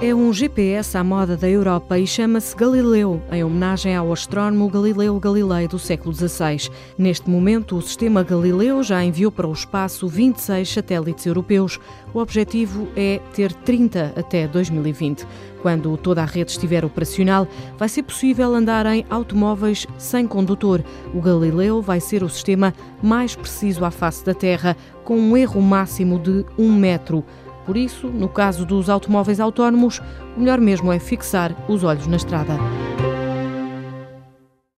É um GPS à moda da Europa e chama-se Galileu, em homenagem ao astrónomo Galileu Galilei do século XVI. Neste momento, o sistema Galileu já enviou para o espaço 26 satélites europeus. O objetivo é ter 30 até 2020. Quando toda a rede estiver operacional, vai ser possível andar em automóveis sem condutor. O Galileu vai ser o sistema mais preciso à face da Terra, com um erro máximo de um metro. Por isso, no caso dos automóveis autónomos, o melhor mesmo é fixar os olhos na estrada.